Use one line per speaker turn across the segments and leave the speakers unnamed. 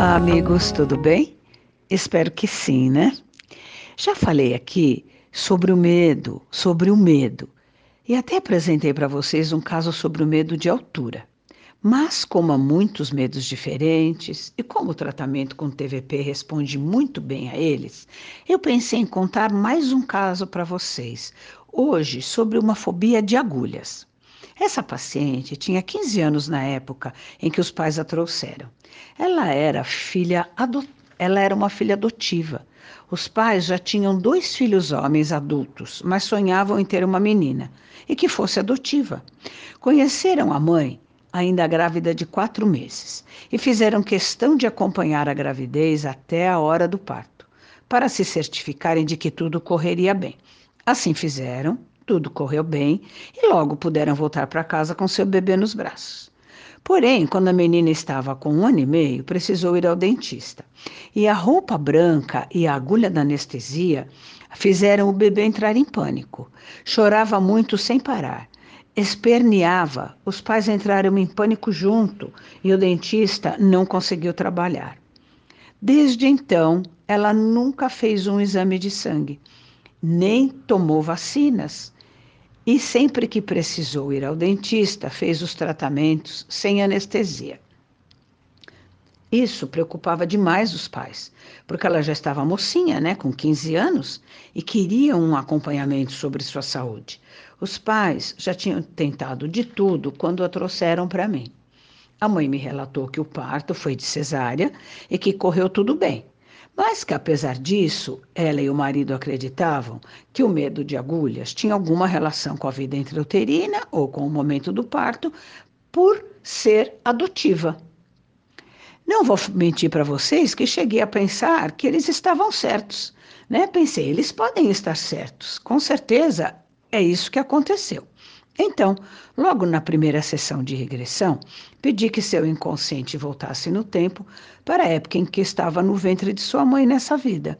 Olá, amigos, tudo bem? Espero que sim, né? Já falei aqui sobre o medo, sobre o medo, e até apresentei para vocês um caso sobre o medo de altura. Mas, como há muitos medos diferentes e como o tratamento com TVP responde muito bem a eles, eu pensei em contar mais um caso para vocês, hoje sobre uma fobia de agulhas. Essa paciente tinha 15 anos na época em que os pais a trouxeram. Ela era filha ela era uma filha adotiva. Os pais já tinham dois filhos homens adultos, mas sonhavam em ter uma menina e que fosse adotiva. Conheceram a mãe ainda grávida de quatro meses, e fizeram questão de acompanhar a gravidez até a hora do parto, para se certificarem de que tudo correria bem. Assim fizeram, tudo correu bem e logo puderam voltar para casa com seu bebê nos braços. Porém, quando a menina estava com um ano e meio, precisou ir ao dentista. E a roupa branca e a agulha da anestesia fizeram o bebê entrar em pânico. Chorava muito sem parar esperneava. Os pais entraram em pânico junto e o dentista não conseguiu trabalhar. Desde então, ela nunca fez um exame de sangue, nem tomou vacinas. E sempre que precisou ir ao dentista, fez os tratamentos sem anestesia. Isso preocupava demais os pais, porque ela já estava mocinha, né, com 15 anos, e queriam um acompanhamento sobre sua saúde. Os pais já tinham tentado de tudo quando a trouxeram para mim. A mãe me relatou que o parto foi de cesárea e que correu tudo bem, mas que apesar disso, ela e o marido acreditavam que o medo de agulhas tinha alguma relação com a vida intrauterina ou com o momento do parto por ser adotiva. Não vou mentir para vocês que cheguei a pensar que eles estavam certos. Né? Pensei, eles podem estar certos. Com certeza é isso que aconteceu. Então, logo na primeira sessão de regressão, pedi que seu inconsciente voltasse no tempo para a época em que estava no ventre de sua mãe nessa vida.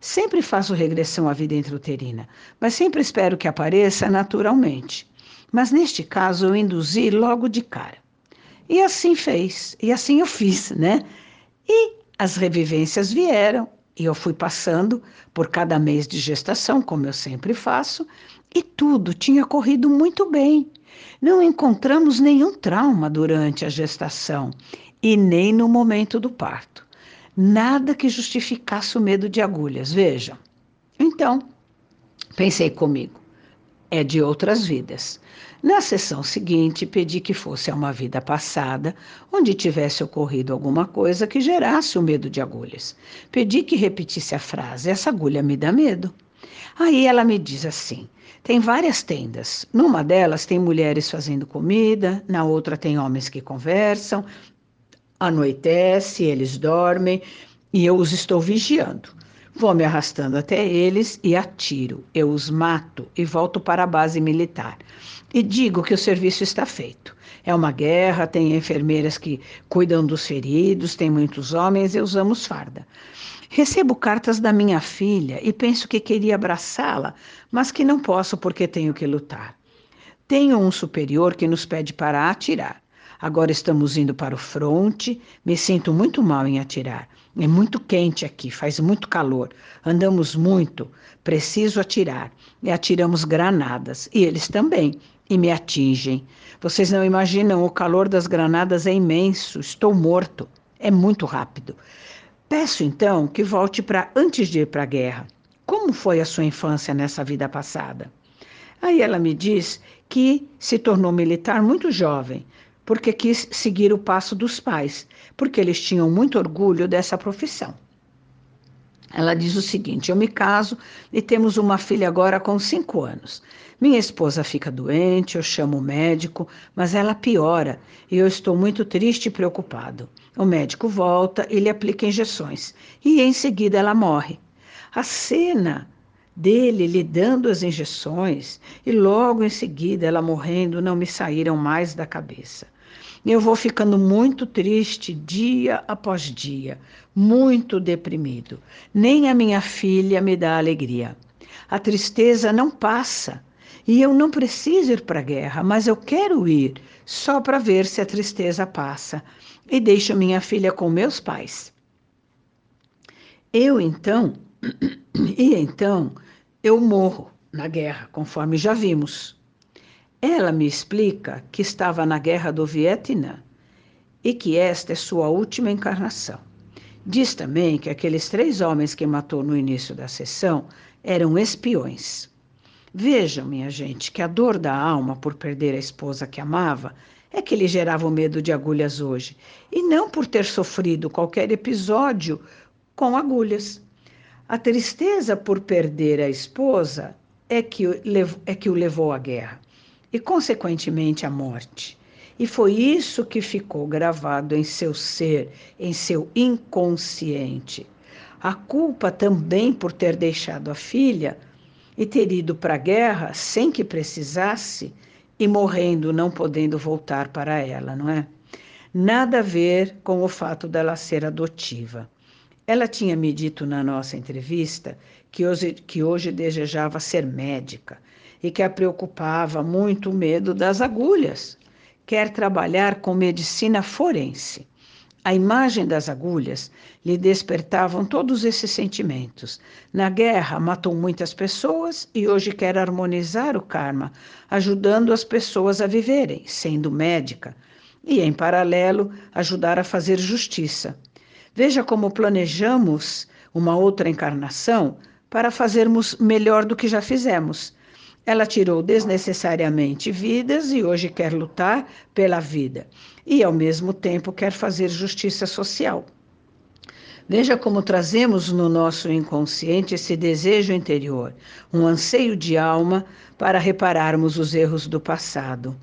Sempre faço regressão à vida intrauterina, mas sempre espero que apareça naturalmente. Mas neste caso eu induzi logo de cara. E assim fez, e assim eu fiz, né? E as revivências vieram, e eu fui passando por cada mês de gestação, como eu sempre faço, e tudo tinha corrido muito bem. Não encontramos nenhum trauma durante a gestação e nem no momento do parto. Nada que justificasse o medo de agulhas, vejam. Então, pensei comigo, é de outras vidas. Na sessão seguinte, pedi que fosse a uma vida passada, onde tivesse ocorrido alguma coisa que gerasse o medo de agulhas. Pedi que repetisse a frase: Essa agulha me dá medo. Aí ela me diz assim: tem várias tendas. Numa delas tem mulheres fazendo comida, na outra tem homens que conversam. Anoitece, eles dormem e eu os estou vigiando. Vou me arrastando até eles e atiro. Eu os mato e volto para a base militar. E digo que o serviço está feito. É uma guerra, tem enfermeiras que cuidam dos feridos, tem muitos homens e usamos farda. Recebo cartas da minha filha e penso que queria abraçá-la, mas que não posso porque tenho que lutar. Tenho um superior que nos pede para atirar. Agora estamos indo para o fronte, me sinto muito mal em atirar. É muito quente aqui, faz muito calor. Andamos muito, preciso atirar. E atiramos granadas, e eles também, e me atingem. Vocês não imaginam, o calor das granadas é imenso, estou morto. É muito rápido. Peço então que volte para antes de ir para a guerra. Como foi a sua infância nessa vida passada? Aí ela me diz que se tornou militar muito jovem, porque quis seguir o passo dos pais, porque eles tinham muito orgulho dessa profissão. Ela diz o seguinte: Eu me caso e temos uma filha agora com cinco anos. Minha esposa fica doente, eu chamo o médico, mas ela piora e eu estou muito triste e preocupado. O médico volta e lhe aplica injeções e em seguida ela morre. A cena dele lhe dando as injeções e logo em seguida ela morrendo não me saíram mais da cabeça. Eu vou ficando muito triste dia após dia, muito deprimido. Nem a minha filha me dá alegria. A tristeza não passa. E eu não preciso ir para a guerra, mas eu quero ir só para ver se a tristeza passa. E deixo minha filha com meus pais. Eu então, e então, eu morro na guerra, conforme já vimos. Ela me explica que estava na guerra do Vietnã e que esta é sua última encarnação. Diz também que aqueles três homens que matou no início da sessão eram espiões. Vejam, minha gente, que a dor da alma por perder a esposa que amava é que lhe gerava o medo de agulhas hoje, e não por ter sofrido qualquer episódio com agulhas. A tristeza por perder a esposa é que, é que o levou à guerra e, consequentemente, à morte. E foi isso que ficou gravado em seu ser, em seu inconsciente. A culpa também por ter deixado a filha e ter ido para a guerra sem que precisasse e morrendo, não podendo voltar para ela, não é? Nada a ver com o fato dela ser adotiva. Ela tinha me dito na nossa entrevista que hoje, que hoje desejava ser médica e que a preocupava muito o medo das agulhas. Quer trabalhar com medicina forense. A imagem das agulhas lhe despertavam todos esses sentimentos. Na guerra, matou muitas pessoas e hoje quer harmonizar o karma, ajudando as pessoas a viverem, sendo médica, e, em paralelo, ajudar a fazer justiça. Veja como planejamos uma outra encarnação para fazermos melhor do que já fizemos. Ela tirou desnecessariamente vidas e hoje quer lutar pela vida e, ao mesmo tempo, quer fazer justiça social. Veja como trazemos no nosso inconsciente esse desejo interior, um anseio de alma para repararmos os erros do passado.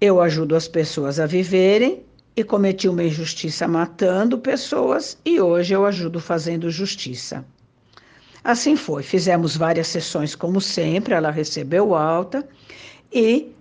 Eu ajudo as pessoas a viverem e cometi uma injustiça matando pessoas e hoje eu ajudo fazendo justiça. Assim foi, fizemos várias sessões como sempre, ela recebeu alta e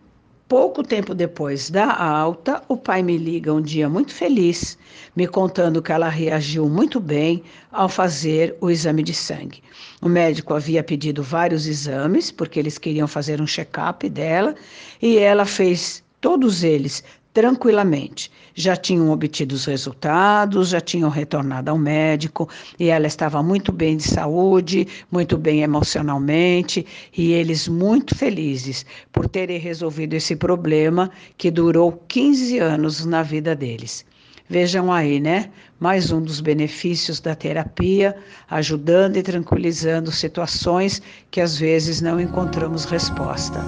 pouco tempo depois da alta, o pai me liga um dia muito feliz, me contando que ela reagiu muito bem ao fazer o exame de sangue. O médico havia pedido vários exames, porque eles queriam fazer um check-up dela, e ela fez todos eles tranquilamente. Já tinham obtido os resultados, já tinham retornado ao médico e ela estava muito bem de saúde, muito bem emocionalmente e eles muito felizes por terem resolvido esse problema que durou 15 anos na vida deles. Vejam aí, né? Mais um dos benefícios da terapia, ajudando e tranquilizando situações que às vezes não encontramos resposta.